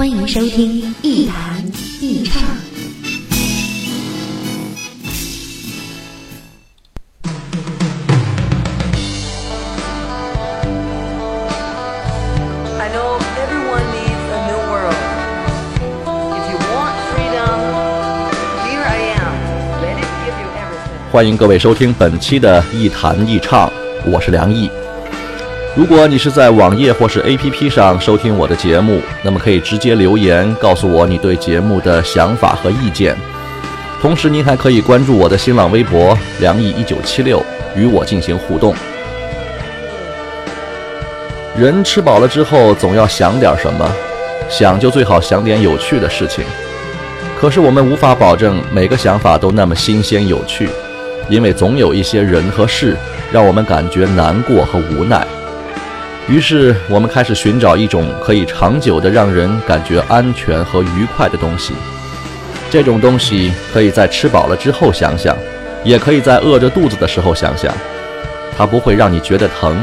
欢迎收听《一谈一唱》。欢迎各位收听本期的《一谈一唱》，我是梁毅。如果你是在网页或是 APP 上收听我的节目，那么可以直接留言告诉我你对节目的想法和意见。同时，您还可以关注我的新浪微博“梁毅一九七六”，与我进行互动。人吃饱了之后，总要想点什么，想就最好想点有趣的事情。可是我们无法保证每个想法都那么新鲜有趣，因为总有一些人和事让我们感觉难过和无奈。于是，我们开始寻找一种可以长久的让人感觉安全和愉快的东西。这种东西可以在吃饱了之后想想，也可以在饿着肚子的时候想想。它不会让你觉得疼，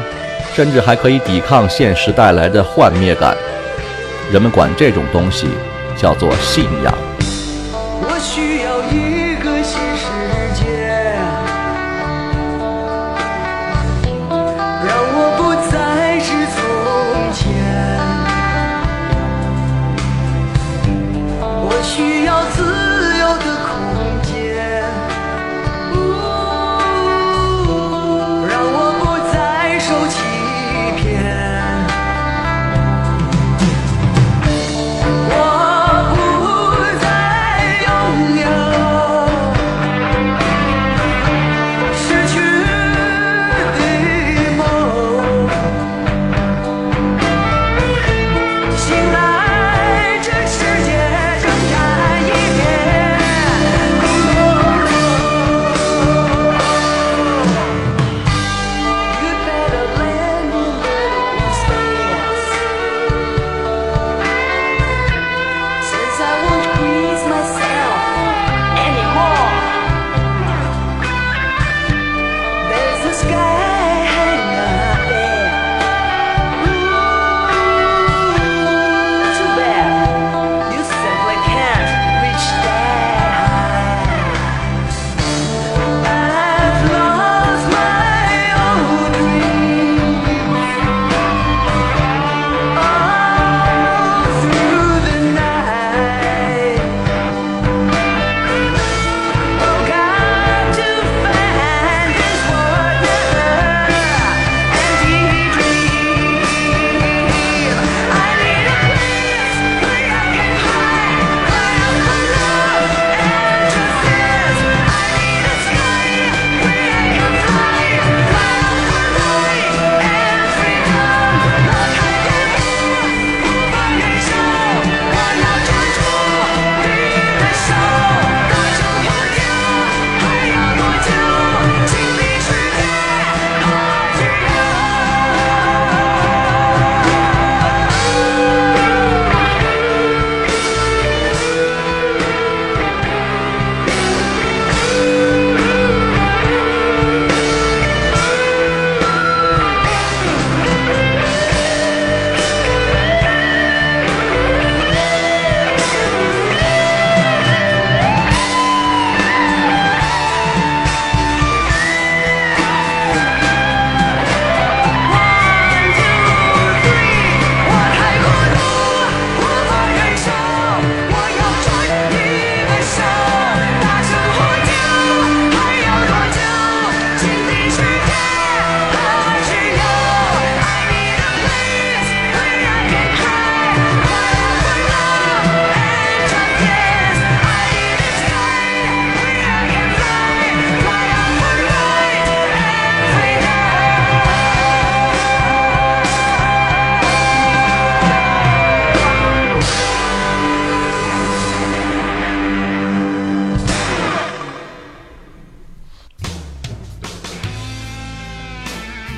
甚至还可以抵抗现实带来的幻灭感。人们管这种东西叫做信仰。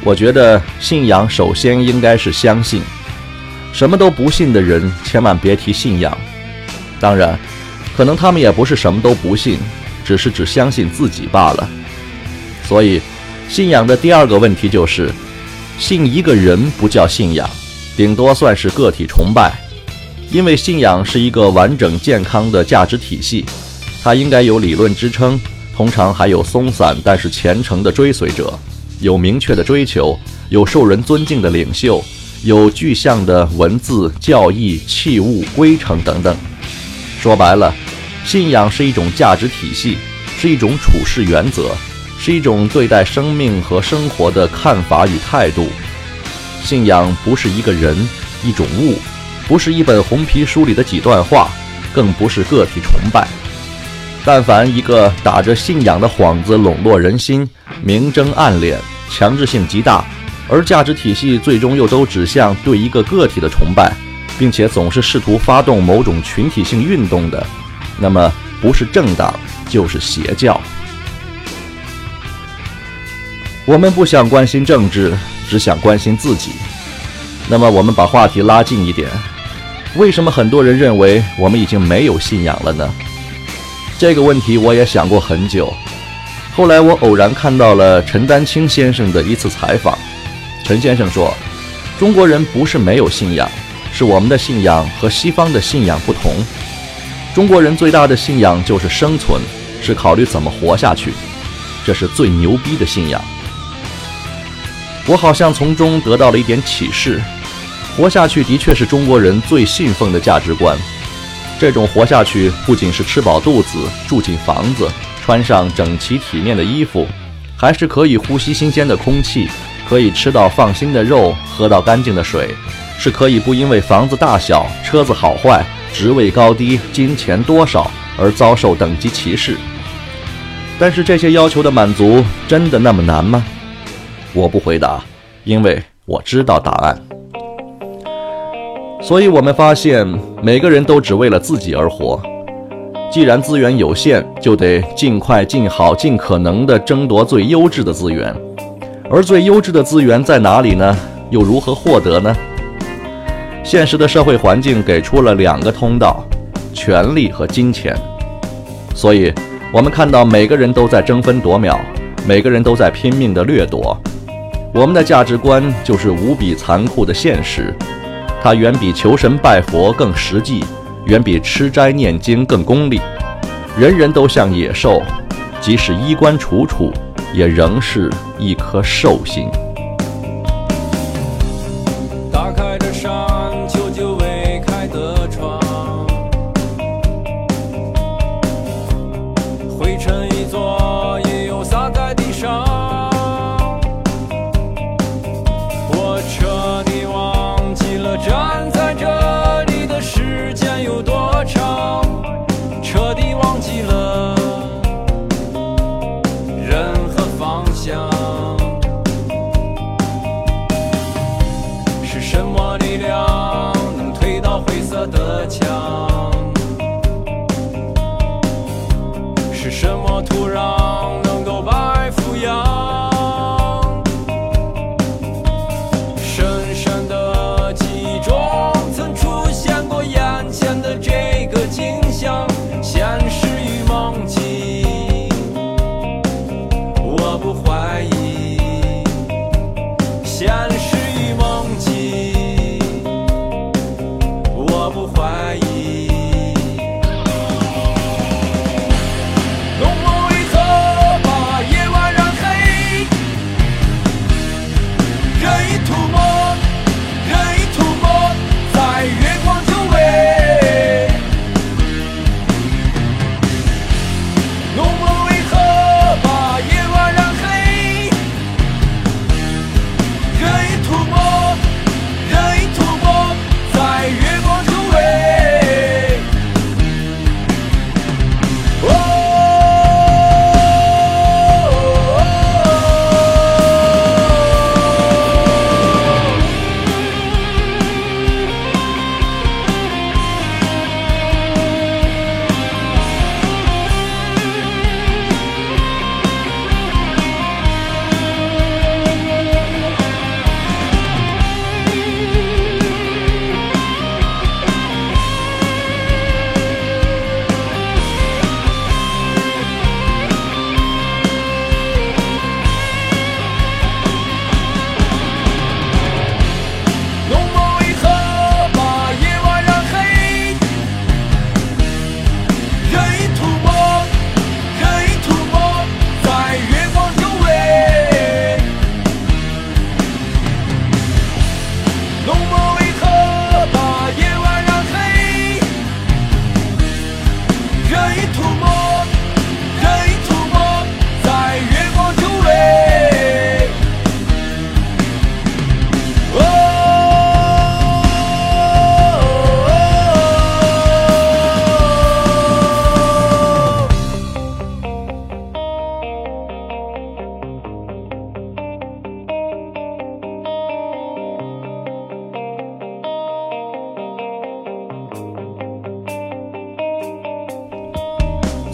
我觉得信仰首先应该是相信。什么都不信的人，千万别提信仰。当然，可能他们也不是什么都不信，只是只相信自己罢了。所以，信仰的第二个问题就是，信一个人不叫信仰，顶多算是个体崇拜。因为信仰是一个完整健康的价值体系，它应该有理论支撑，通常还有松散但是虔诚的追随者，有明确的追求，有受人尊敬的领袖，有具象的文字、教义、器物、规程等等。说白了，信仰是一种价值体系，是一种处事原则，是一种对待生命和生活的看法与态度。信仰不是一个人、一种物，不是一本红皮书里的几段话，更不是个体崇拜。但凡一个打着信仰的幌子笼络人心、明争暗敛、强制性极大，而价值体系最终又都指向对一个个体的崇拜，并且总是试图发动某种群体性运动的，那么不是政党就是邪教。我们不想关心政治，只想关心自己。那么我们把话题拉近一点，为什么很多人认为我们已经没有信仰了呢？这个问题我也想过很久。后来我偶然看到了陈丹青先生的一次采访，陈先生说，中国人不是没有信仰，是我们的信仰和西方的信仰不同。中国人最大的信仰就是生存，是考虑怎么活下去，这是最牛逼的信仰。我好像从中得到了一点启示，活下去的确是中国人最信奉的价值观。这种活下去不仅是吃饱肚子、住进房子、穿上整齐体面的衣服，还是可以呼吸新鲜的空气，可以吃到放心的肉，喝到干净的水，是可以不因为房子大小、车子好坏、职位高低、金钱多少而遭受等级歧视。但是这些要求的满足真的那么难吗？我不回答，因为我知道答案。所以我们发现，每个人都只为了自己而活。既然资源有限，就得尽快、尽好、尽可能地争夺最优质的资源。而最优质的资源在哪里呢？又如何获得呢？现实的社会环境给出了两个通道：权力和金钱。所以，我们看到每个人都在争分夺秒，每个人都在拼命地掠夺。我们的价值观就是无比残酷的现实。它远比求神拜佛更实际，远比吃斋念经更功利。人人都像野兽，即使衣冠楚楚，也仍是一颗兽心。打开的扇，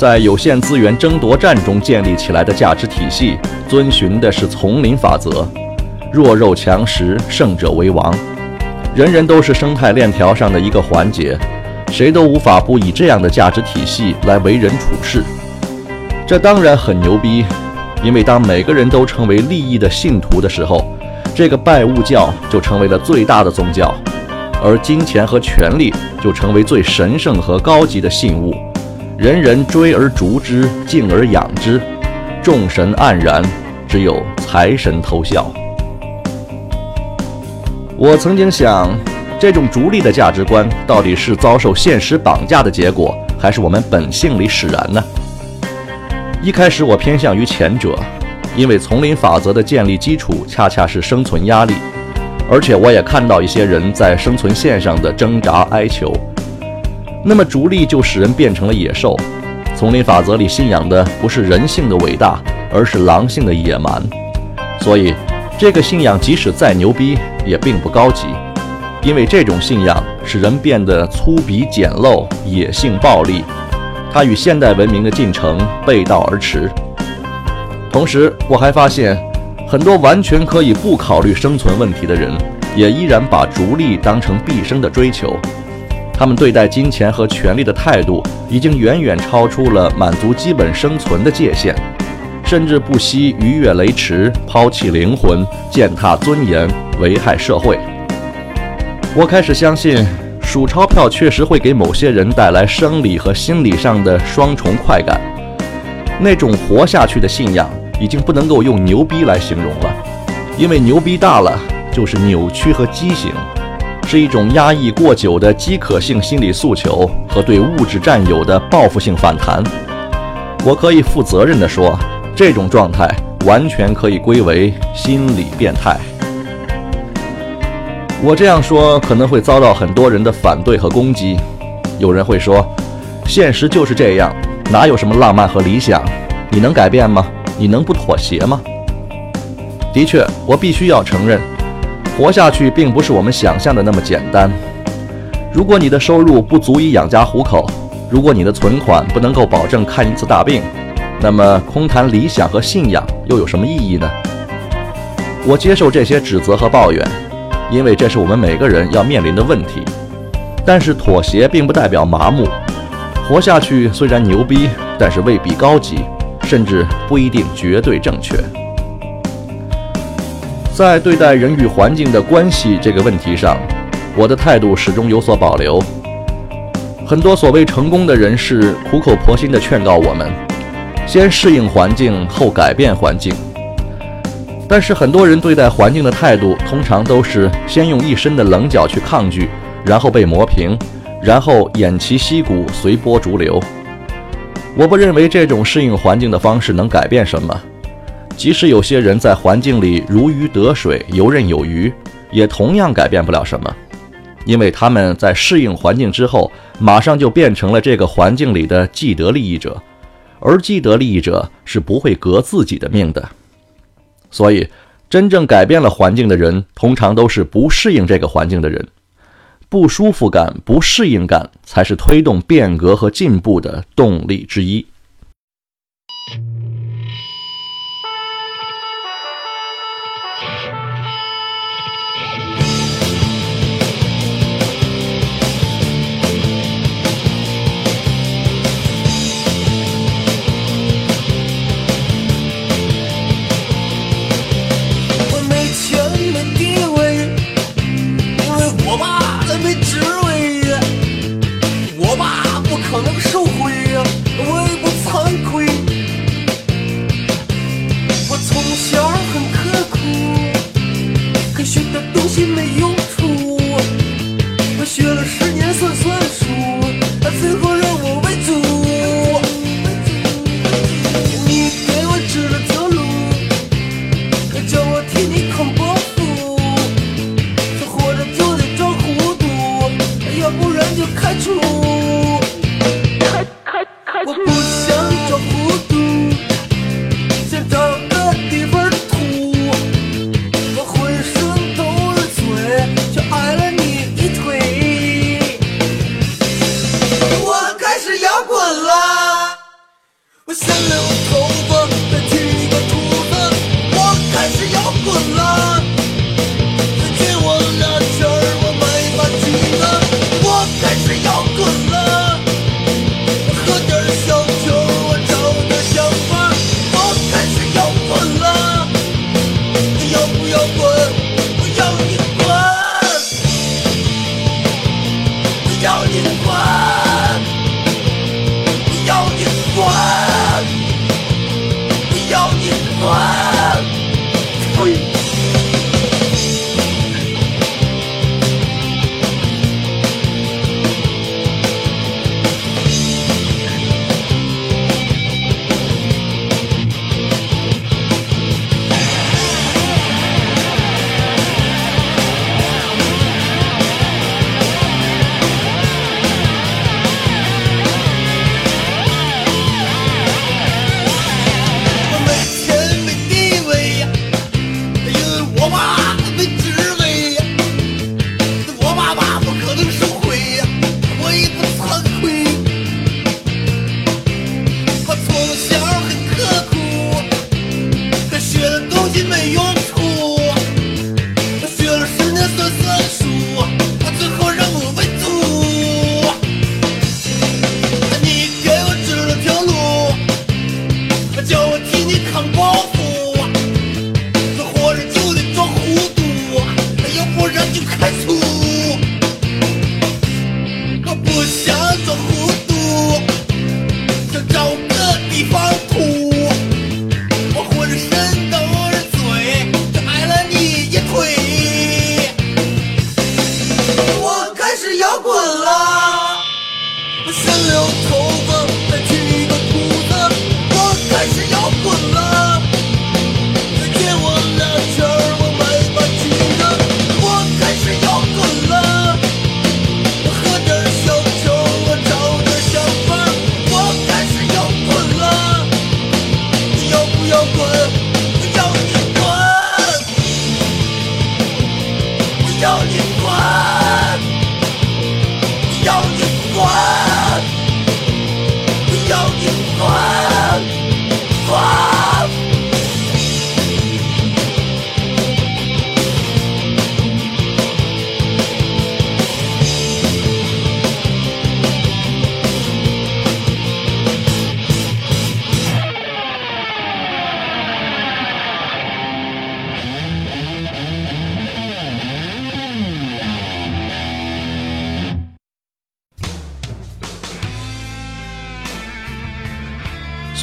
在有限资源争夺战中建立起来的价值体系，遵循的是丛林法则：弱肉强食，胜者为王。人人都是生态链条上的一个环节，谁都无法不以这样的价值体系来为人处事。这当然很牛逼，因为当每个人都成为利益的信徒的时候，这个拜物教就成为了最大的宗教，而金钱和权力就成为最神圣和高级的信物。人人追而逐之，敬而仰之，众神黯然，只有财神偷笑。我曾经想，这种逐利的价值观到底是遭受现实绑架的结果，还是我们本性里使然呢？一开始我偏向于前者，因为丛林法则的建立基础恰恰是生存压力，而且我也看到一些人在生存线上的挣扎哀求。那么逐利就使人变成了野兽。丛林法则里信仰的不是人性的伟大，而是狼性的野蛮。所以，这个信仰即使再牛逼，也并不高级，因为这种信仰使人变得粗鄙简陋、野性暴力。它与现代文明的进程背道而驰。同时，我还发现，很多完全可以不考虑生存问题的人，也依然把逐利当成毕生的追求。他们对待金钱和权力的态度，已经远远超出了满足基本生存的界限，甚至不惜逾越雷池，抛弃灵魂，践踏尊严，危害社会。我开始相信，数钞票确实会给某些人带来生理和心理上的双重快感。那种活下去的信仰，已经不能够用牛逼来形容了，因为牛逼大了就是扭曲和畸形。是一种压抑过久的饥渴性心理诉求和对物质占有的报复性反弹。我可以负责任地说，这种状态完全可以归为心理变态。我这样说可能会遭到很多人的反对和攻击。有人会说，现实就是这样，哪有什么浪漫和理想？你能改变吗？你能不妥协吗？的确，我必须要承认。活下去并不是我们想象的那么简单。如果你的收入不足以养家糊口，如果你的存款不能够保证看一次大病，那么空谈理想和信仰又有什么意义呢？我接受这些指责和抱怨，因为这是我们每个人要面临的问题。但是妥协并不代表麻木。活下去虽然牛逼，但是未必高级，甚至不一定绝对正确。在对待人与环境的关系这个问题上，我的态度始终有所保留。很多所谓成功的人士苦口婆心地劝告我们，先适应环境，后改变环境。但是很多人对待环境的态度，通常都是先用一身的棱角去抗拒，然后被磨平，然后偃旗息鼓，随波逐流。我不认为这种适应环境的方式能改变什么。即使有些人在环境里如鱼得水、游刃有余，也同样改变不了什么，因为他们在适应环境之后，马上就变成了这个环境里的既得利益者，而既得利益者是不会革自己的命的。所以，真正改变了环境的人，通常都是不适应这个环境的人。不舒服感、不适应感，才是推动变革和进步的动力之一。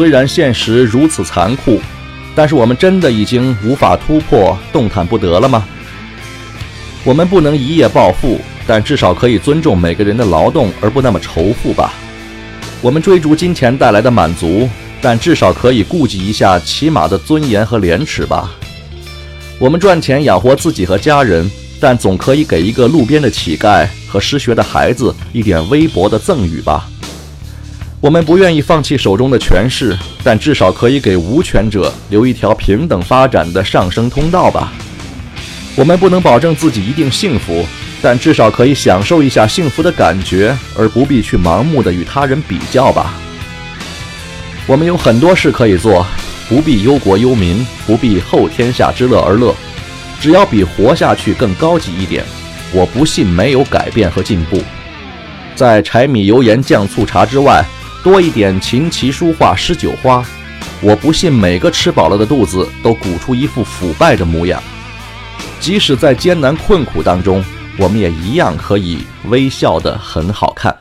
虽然现实如此残酷，但是我们真的已经无法突破、动弹不得了吗？我们不能一夜暴富，但至少可以尊重每个人的劳动，而不那么仇富吧。我们追逐金钱带来的满足，但至少可以顾及一下起码的尊严和廉耻吧。我们赚钱养活自己和家人，但总可以给一个路边的乞丐和失学的孩子一点微薄的赠与吧。我们不愿意放弃手中的权势，但至少可以给无权者留一条平等发展的上升通道吧。我们不能保证自己一定幸福，但至少可以享受一下幸福的感觉，而不必去盲目的与他人比较吧。我们有很多事可以做，不必忧国忧民，不必后天下之乐而乐，只要比活下去更高级一点，我不信没有改变和进步。在柴米油盐酱醋茶之外，多一点琴棋书画诗酒花，我不信每个吃饱了的肚子都鼓出一副腐败的模样。即使在艰难困苦当中，我们也一样可以微笑的很好看。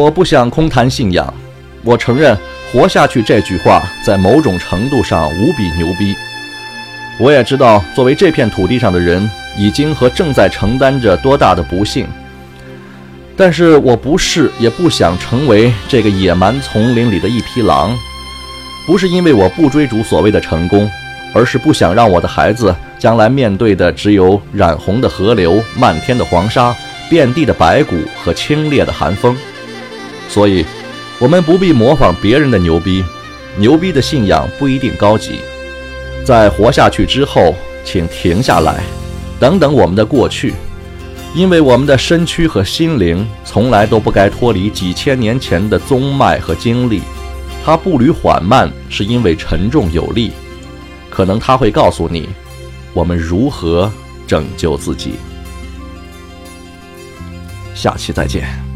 我不想空谈信仰，我承认“活下去”这句话在某种程度上无比牛逼。我也知道，作为这片土地上的人，已经和正在承担着多大的不幸。但是我不是，也不想成为这个野蛮丛林里的一匹狼。不是因为我不追逐所谓的成功，而是不想让我的孩子将来面对的只有染红的河流、漫天的黄沙、遍地的白骨和清冽的寒风。所以，我们不必模仿别人的牛逼，牛逼的信仰不一定高级。在活下去之后，请停下来，等等我们的过去，因为我们的身躯和心灵从来都不该脱离几千年前的宗脉和经历。它步履缓慢，是因为沉重有力。可能他会告诉你，我们如何拯救自己。下期再见。